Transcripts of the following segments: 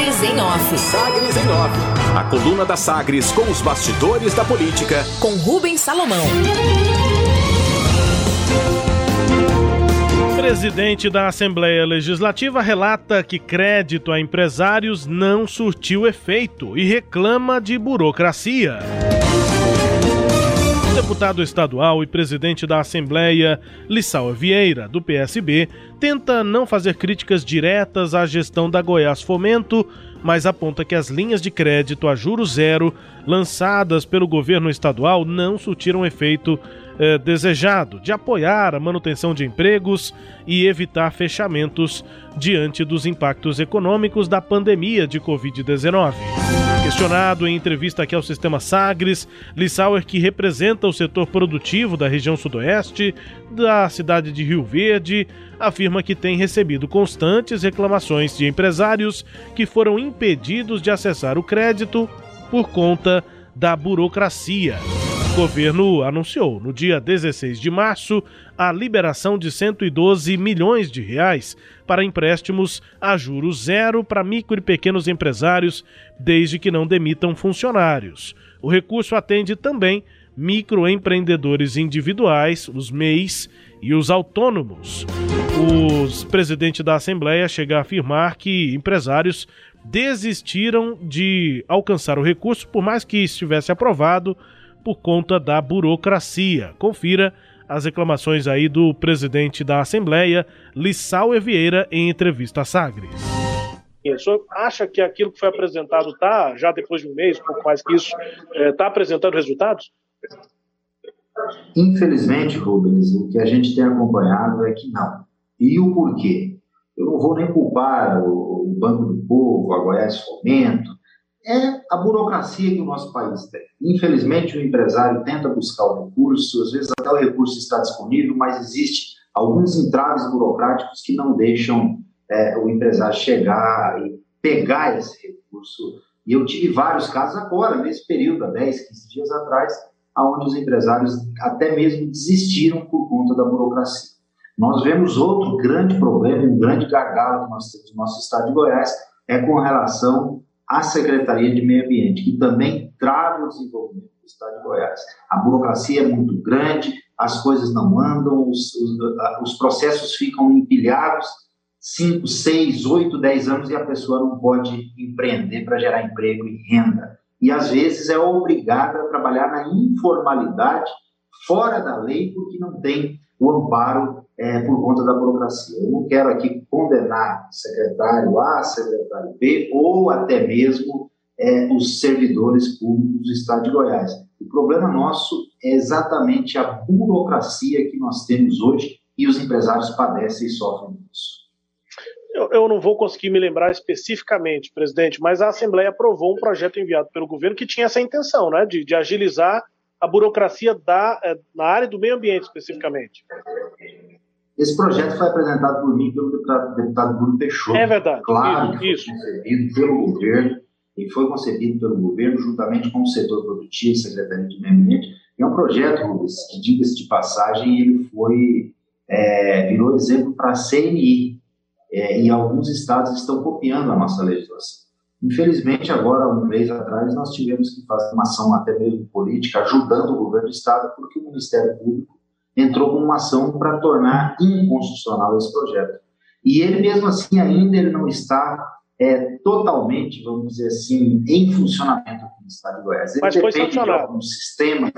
Sagres em Off. Sagres em Off. A coluna da Sagres com os bastidores da política. Com Rubens Salomão. Presidente da Assembleia Legislativa relata que crédito a empresários não surtiu efeito e reclama de burocracia. Deputado estadual e presidente da Assembleia, Lissau Vieira, do PSB, tenta não fazer críticas diretas à gestão da Goiás Fomento, mas aponta que as linhas de crédito a juro zero lançadas pelo governo estadual não surtiram efeito eh, desejado de apoiar a manutenção de empregos e evitar fechamentos diante dos impactos econômicos da pandemia de Covid-19. Questionado em entrevista aqui ao Sistema Sagres, Lissauer, que representa o setor produtivo da região sudoeste da cidade de Rio Verde, afirma que tem recebido constantes reclamações de empresários que foram impedidos de acessar o crédito por conta da burocracia. O governo anunciou no dia 16 de março a liberação de 112 milhões de reais para empréstimos a juros zero para micro e pequenos empresários, desde que não demitam funcionários. O recurso atende também microempreendedores individuais, os MEIs, e os autônomos. O presidente da Assembleia chega a afirmar que empresários desistiram de alcançar o recurso, por mais que estivesse aprovado, por conta da burocracia. Confira as reclamações aí do presidente da Assembleia, Lissau Vieira, em entrevista a Sagres. O senhor acha que aquilo que foi apresentado está, já depois de um mês, pouco mais que isso, está eh, apresentando resultados? Infelizmente, Rubens, o que a gente tem acompanhado é que não. E o porquê? Eu não vou nem culpar o Banco do Povo, a Goiás Fomento, é a burocracia que o nosso país tem. Infelizmente, o empresário tenta buscar o recurso, às vezes até o recurso está disponível, mas existe alguns entraves burocráticos que não deixam é, o empresário chegar e pegar esse recurso. E eu tive vários casos agora, nesse período, há 10, 15 dias atrás, onde os empresários até mesmo desistiram por conta da burocracia. Nós vemos outro grande problema, um grande gargalo que nós temos no nosso estado de Goiás, é com relação à Secretaria de Meio Ambiente, que também trava o desenvolvimento do estado de Goiás. A burocracia é muito grande, as coisas não andam, os, os, os processos ficam empilhados, 5, 6, 8, 10 anos e a pessoa não pode empreender para gerar emprego e renda e às vezes é obrigada a trabalhar na informalidade, fora da lei, porque não tem o amparo é, por conta da burocracia. Eu não quero aqui condenar secretário A, secretário B, ou até mesmo é, os servidores públicos do Estado de Goiás. O problema nosso é exatamente a burocracia que nós temos hoje e os empresários padecem e sofrem disso eu, eu, não vou conseguir me lembrar especificamente, presidente, mas a Assembleia aprovou um projeto enviado pelo governo que tinha essa intenção, né, de, de agilizar a burocracia da, eh, na área do meio ambiente especificamente. Esse projeto foi apresentado por mim pelo deputado, deputado Bruno Peixoto. É verdade. Claro isso, que foi concebido pelo governo e foi concebido pelo governo juntamente com o setor produtivo Secretaria de Meio Ambiente. É um projeto, Rubens, que diga-se de passagem, ele foi é, virou exemplo para a CNI, é, e alguns estados estão copiando a nossa legislação. Infelizmente, agora, um mês atrás, nós tivemos que fazer uma ação até mesmo política, ajudando o governo do estado, porque o Ministério Público entrou com uma ação para tornar inconstitucional esse projeto. E ele, mesmo assim, ainda ele não está é, totalmente, vamos dizer assim, em funcionamento aqui no estado de Goiás. Ele Mas foi sancionado. de alguns sistemas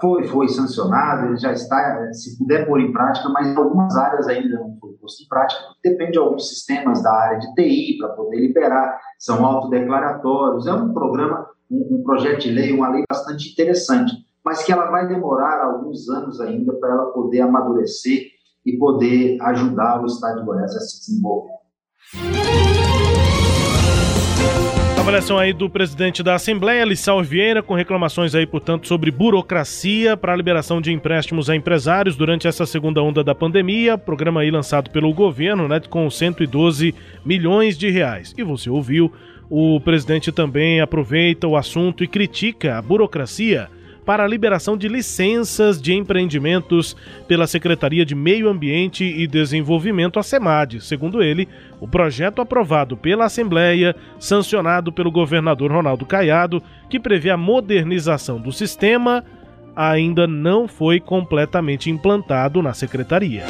foi, foi sancionado, ele já está, se puder pôr em prática, mas em algumas áreas ainda não foi posto em prática, depende de alguns sistemas da área de TI para poder liberar, são autodeclaratórios, é um programa, um, um, projeto de lei, uma lei bastante interessante, mas que ela vai demorar alguns anos ainda para ela poder amadurecer e poder ajudar o Estado de Goiás a se desenvolver. Avaliação aí do presidente da Assembleia, Lissau Vieira, com reclamações aí, portanto, sobre burocracia para a liberação de empréstimos a empresários durante essa segunda onda da pandemia. Programa aí lançado pelo governo, né, com 112 milhões de reais. E você ouviu, o presidente também aproveita o assunto e critica a burocracia para a liberação de licenças de empreendimentos pela Secretaria de Meio Ambiente e Desenvolvimento, a SEMAD. Segundo ele, o projeto aprovado pela Assembleia, sancionado pelo governador Ronaldo Caiado, que prevê a modernização do sistema, ainda não foi completamente implantado na secretaria.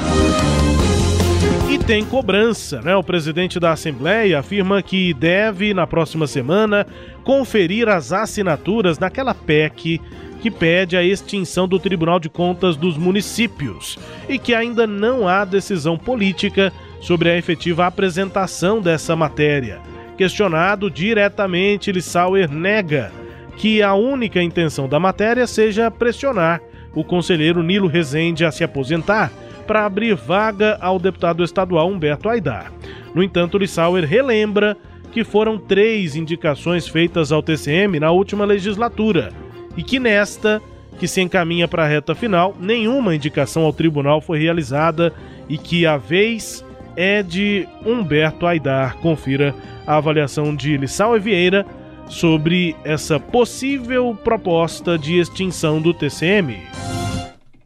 E tem cobrança, né? O presidente da Assembleia afirma que deve, na próxima semana, conferir as assinaturas naquela PEC que pede a extinção do Tribunal de Contas dos municípios e que ainda não há decisão política sobre a efetiva apresentação dessa matéria. Questionado diretamente, Lissauer nega que a única intenção da matéria seja pressionar o conselheiro Nilo Rezende a se aposentar para abrir vaga ao deputado estadual Humberto Aidar. No entanto, Lissauer relembra que foram três indicações feitas ao TCM na última legislatura e que nesta, que se encaminha para a reta final, nenhuma indicação ao tribunal foi realizada e que a vez é de Humberto Aidar. Confira a avaliação de Lissauer Vieira sobre essa possível proposta de extinção do TCM.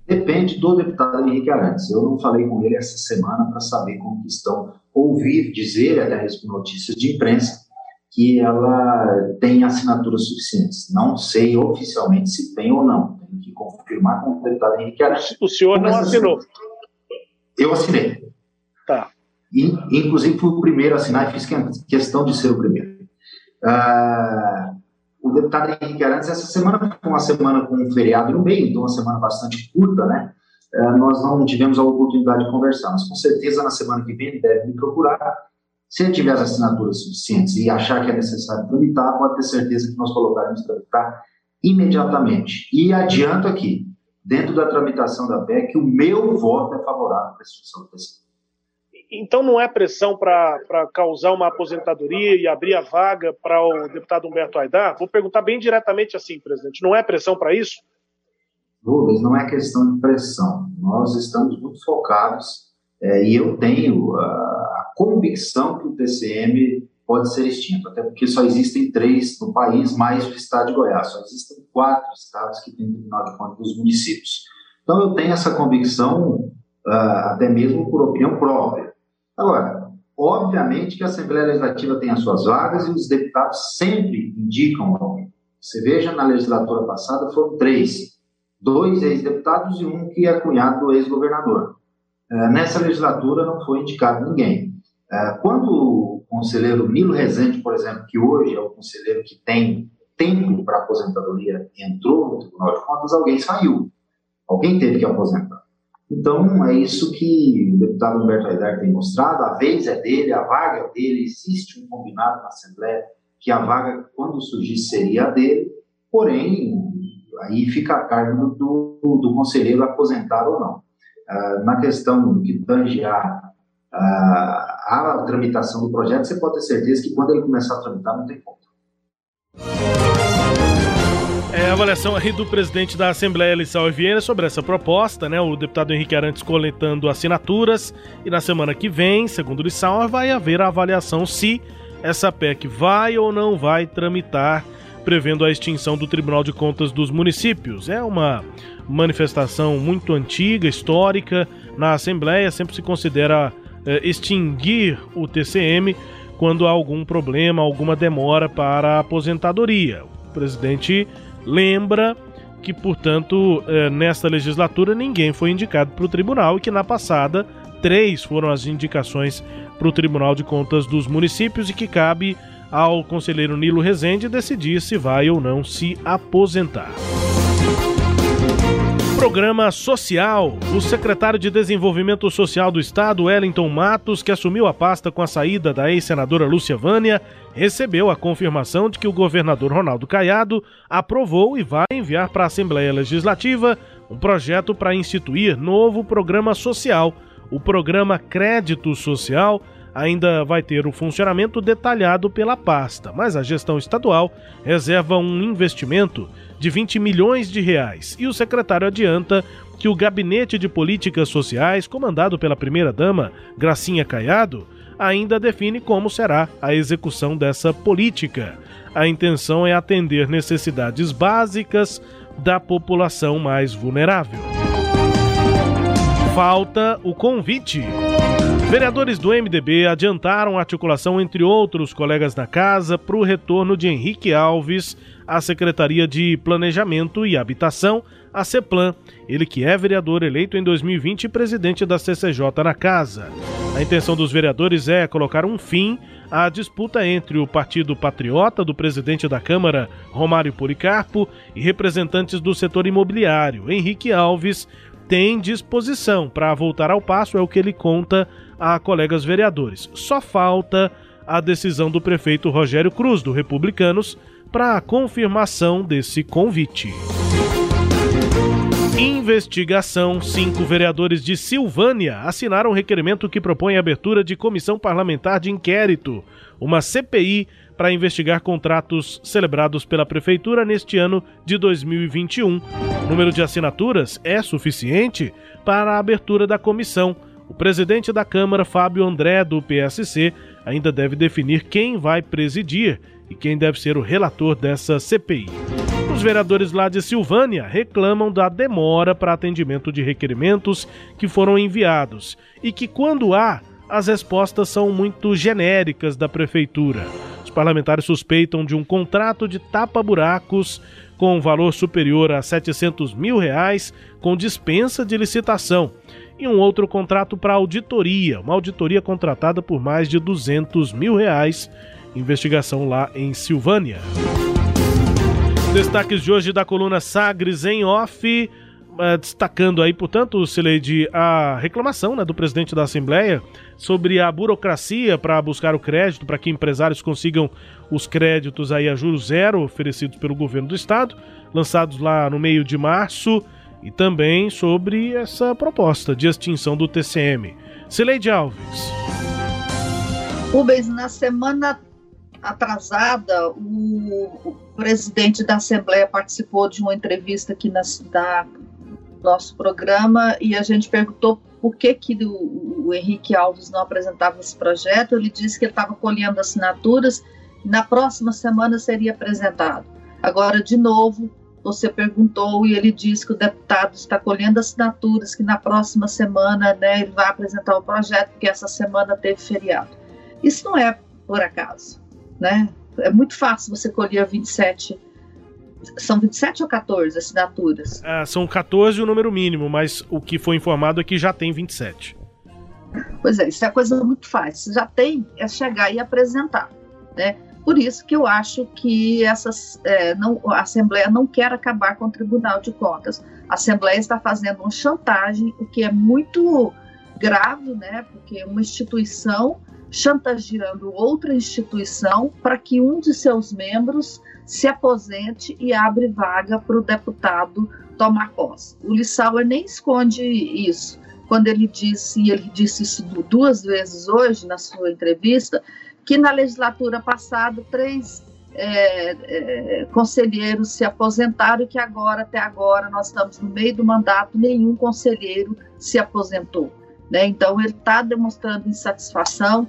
Depende do deputado Henrique Arantes. Eu não falei com ele essa semana para saber como estão, ouvir dizer, até notícias de imprensa, que ela tem assinaturas suficientes. Não sei oficialmente se tem ou não. Tenho que confirmar com o deputado Henrique Arantes. O senhor não assinou? Eu assinei. Tá. E, inclusive, fui o primeiro a assinar e fiz questão de ser o primeiro. Uh, o deputado Henrique Arantes, essa semana foi uma semana com um feriado no meio, então uma semana bastante curta, né? Uh, nós não tivemos a oportunidade de conversar, mas com certeza na semana que vem ele deve me procurar. Se ele tiver as assinaturas suficientes e achar que é necessário tramitar, pode ter certeza que nós colocaremos tramitar imediatamente. E adianto aqui, dentro da tramitação da PEC, o meu voto é favorável à restrição do PCP. Então não é pressão para causar uma aposentadoria e abrir a vaga para o deputado Humberto Aidar? Vou perguntar bem diretamente assim, presidente. Não é pressão para isso? Rubens, não é questão de pressão. Nós estamos muito focados é, e eu tenho a, convicção que o TCM pode ser extinto, até porque só existem três no país, mais o estado de Goiás. Só existem quatro estados que têm Tribunal de Contas dos municípios. Então eu tenho essa convicção uh, até mesmo por opinião própria. Agora, obviamente que a Assembleia Legislativa tem as suas vagas e os deputados sempre indicam alguém. Você veja, na legislatura passada foram três, dois ex-deputados e um que é cunhado do ex-governador. É, nessa legislatura não foi indicado ninguém. É, quando o conselheiro Nilo Rezende, por exemplo, que hoje é o conselheiro que tem tempo para aposentadoria, entrou no Tribunal de Contas, alguém saiu. Alguém teve que aposentar. Então, é isso que o deputado Humberto Aidar tem mostrado, a vez é dele, a vaga é dele, existe um combinado na Assembleia que a vaga, quando surgir, seria a dele, porém, aí fica a cargo do, do conselheiro aposentar ou não. Ah, na questão que tange a, a, a tramitação do projeto, você pode ter certeza que quando ele começar a tramitar, não tem como. É a avaliação aí do presidente da Assembleia, Lissau Vieira, sobre essa proposta, né? O deputado Henrique Arantes coletando assinaturas. E na semana que vem, segundo Lissau, vai haver a avaliação se essa PEC vai ou não vai tramitar, prevendo a extinção do Tribunal de Contas dos Municípios. É uma manifestação muito antiga, histórica. Na Assembleia sempre se considera extinguir o TCM quando há algum problema, alguma demora para a aposentadoria. O presidente lembra que, portanto, é, nesta legislatura ninguém foi indicado para o tribunal e que na passada três foram as indicações para o Tribunal de Contas dos municípios e que cabe ao conselheiro Nilo Rezende decidir se vai ou não se aposentar. Programa Social. O secretário de Desenvolvimento Social do Estado, Wellington Matos, que assumiu a pasta com a saída da ex-senadora Lúcia Vânia, recebeu a confirmação de que o governador Ronaldo Caiado aprovou e vai enviar para a Assembleia Legislativa um projeto para instituir novo programa social. O programa Crédito Social ainda vai ter o funcionamento detalhado pela pasta, mas a gestão estadual reserva um investimento de 20 milhões de reais e o secretário adianta que o Gabinete de Políticas Sociais, comandado pela primeira-dama Gracinha Caiado, ainda define como será a execução dessa política. A intenção é atender necessidades básicas, da população mais vulnerável. Falta o convite. Vereadores do MDB adiantaram a articulação entre outros colegas da casa para o retorno de Henrique Alves à Secretaria de Planejamento e Habitação, a CEPLAN, ele que é vereador eleito em 2020 e presidente da CCJ na casa. A intenção dos vereadores é colocar um fim à disputa entre o Partido Patriota do presidente da Câmara, Romário Policarpo, e representantes do setor imobiliário, Henrique Alves, tem disposição para voltar ao passo, é o que ele conta a colegas vereadores. Só falta a decisão do prefeito Rogério Cruz, do Republicanos, para a confirmação desse convite. Investigação: cinco vereadores de Silvânia assinaram um requerimento que propõe a abertura de comissão parlamentar de inquérito, uma CPI para investigar contratos celebrados pela Prefeitura neste ano de 2021. O número de assinaturas é suficiente para a abertura da comissão. O presidente da Câmara, Fábio André, do PSC, ainda deve definir quem vai presidir e quem deve ser o relator dessa CPI. Os vereadores lá de Silvânia reclamam da demora para atendimento de requerimentos que foram enviados e que, quando há, as respostas são muito genéricas da prefeitura parlamentares suspeitam de um contrato de tapa-buracos com valor superior a 700 mil reais, com dispensa de licitação, e um outro contrato para auditoria, uma auditoria contratada por mais de 200 mil reais. Investigação lá em Silvânia. Destaques de hoje da coluna Sagres em off. Uh, destacando aí, portanto, Sileide, a reclamação né, do presidente da Assembleia sobre a burocracia para buscar o crédito, para que empresários consigam os créditos aí a juros zero oferecidos pelo governo do estado, lançados lá no meio de março, e também sobre essa proposta de extinção do TCM. Sileide Alves. Rubens, na semana atrasada, o, o, presidente da Assembleia participou de uma entrevista aqui na, da, nosso programa e a gente perguntou por que, que o, o Henrique Alves não apresentava esse projeto. Ele disse que ele estava colhendo assinaturas na próxima semana seria apresentado. Agora, de novo, você perguntou e ele disse que o deputado está colhendo assinaturas, que na próxima semana né, ele vai apresentar o projeto, porque essa semana teve feriado. Isso não é por acaso, né? É muito fácil você colher 27 são 27 ou 14 assinaturas? Ah, são 14 o número mínimo, mas o que foi informado é que já tem 27. Pois é, isso é coisa muito fácil. Já tem, é chegar e apresentar. Né? Por isso que eu acho que essas, é, não, a Assembleia não quer acabar com o Tribunal de Contas. A Assembleia está fazendo uma chantagem, o que é muito grave, né? porque uma instituição chantageando outra instituição para que um de seus membros se aposente e abre vaga para o deputado tomar posse. O Lissauer nem esconde isso. Quando ele disse, e ele disse isso duas vezes hoje na sua entrevista, que na legislatura passada três é, é, conselheiros se aposentaram e que agora, até agora, nós estamos no meio do mandato, nenhum conselheiro se aposentou. Né? Então, ele está demonstrando insatisfação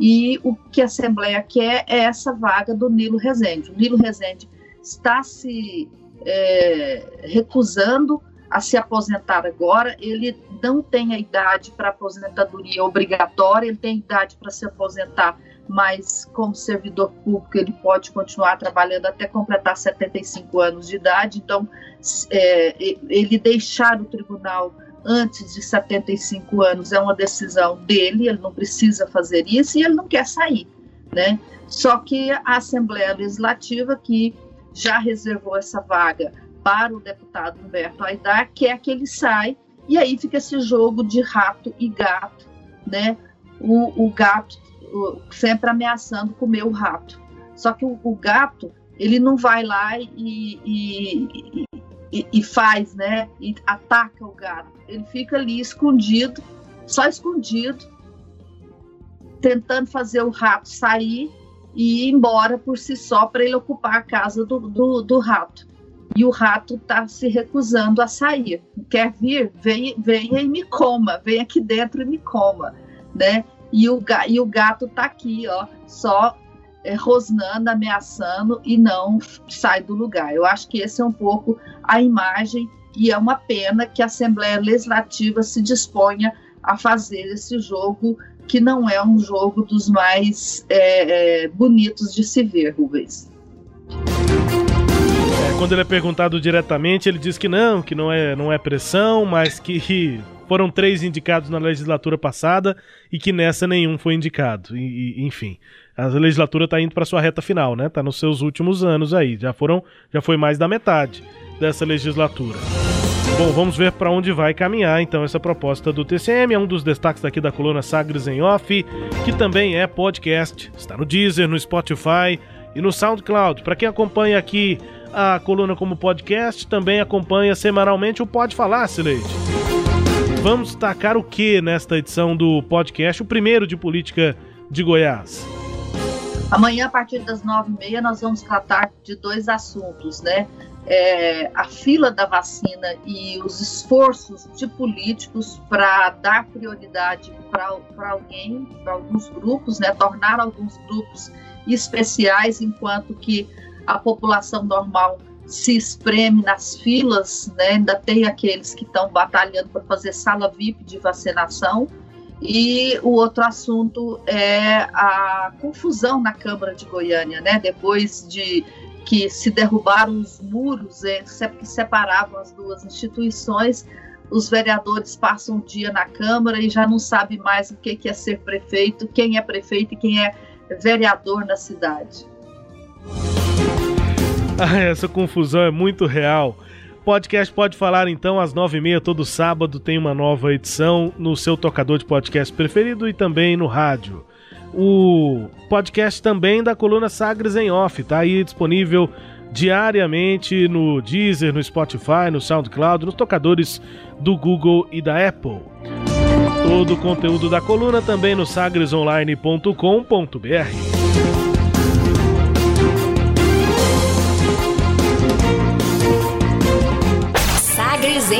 e o que a Assembleia quer é essa vaga do Nilo Rezende. O Nilo Rezende está se é, recusando a se aposentar agora, ele não tem a idade para aposentadoria obrigatória, ele tem idade para se aposentar, mas como servidor público ele pode continuar trabalhando até completar 75 anos de idade, então é, ele deixar o tribunal antes de 75 anos é uma decisão dele, ele não precisa fazer isso e ele não quer sair, né? Só que a Assembleia Legislativa, que já reservou essa vaga para o deputado Humberto Aidar, quer que ele saia, e aí fica esse jogo de rato e gato, né? O, o gato o, sempre ameaçando comer o rato. Só que o, o gato, ele não vai lá e, e, e, e, faz, né? E ataca o gato. Ele fica ali escondido, só escondido, tentando fazer o rato sair e ir embora por si só para ele ocupar a casa do, do, do rato. E o rato está se recusando a sair. Quer vir? Venha, venha e me coma. Vem aqui dentro e me coma, né? E o, e o gato está aqui, ó, só é, rosnando, ameaçando e não sai do lugar. Eu acho que esse é um pouco a imagem e é uma pena que a Assembleia Legislativa se disponha a fazer esse jogo que não é um jogo dos mais é, é, bonitos de se ver, Rubens. É, quando ele é perguntado diretamente, ele diz que não, que não é, não é pressão, mas que foram três indicados na legislatura passada e que nessa nenhum foi indicado. E, e, enfim, a legislatura está indo para sua reta final, né? Está nos seus últimos anos aí. Já foram, já foi mais da metade dessa legislatura. Bom, vamos ver para onde vai caminhar então essa proposta do TCM. É um dos destaques aqui da coluna Sagres em Off, que também é podcast. Está no Deezer, no Spotify e no SoundCloud. Para quem acompanha aqui a coluna como podcast, também acompanha semanalmente o Pode Falar, Sileide. Vamos destacar o que nesta edição do podcast, o primeiro de política de Goiás? Amanhã, a partir das nove e meia, nós vamos tratar de dois assuntos, né? É, a fila da vacina e os esforços de políticos para dar prioridade para alguém, para alguns grupos, né? Tornar alguns grupos especiais, enquanto que a população normal se espreme nas filas, né? ainda tem aqueles que estão batalhando para fazer sala VIP de vacinação. E o outro assunto é a confusão na Câmara de Goiânia, né? Depois de que se derrubaram os muros é, que separavam as duas instituições, os vereadores passam um dia na Câmara e já não sabe mais o que é ser prefeito, quem é prefeito e quem é vereador na cidade. Ah, essa confusão é muito real. Podcast pode falar então às nove e meia todo sábado tem uma nova edição no seu tocador de podcast preferido e também no rádio. O podcast também da coluna Sagres em Off tá aí disponível diariamente no Deezer, no Spotify, no SoundCloud, nos tocadores do Google e da Apple. Todo o conteúdo da coluna também no sagresonline.com.br.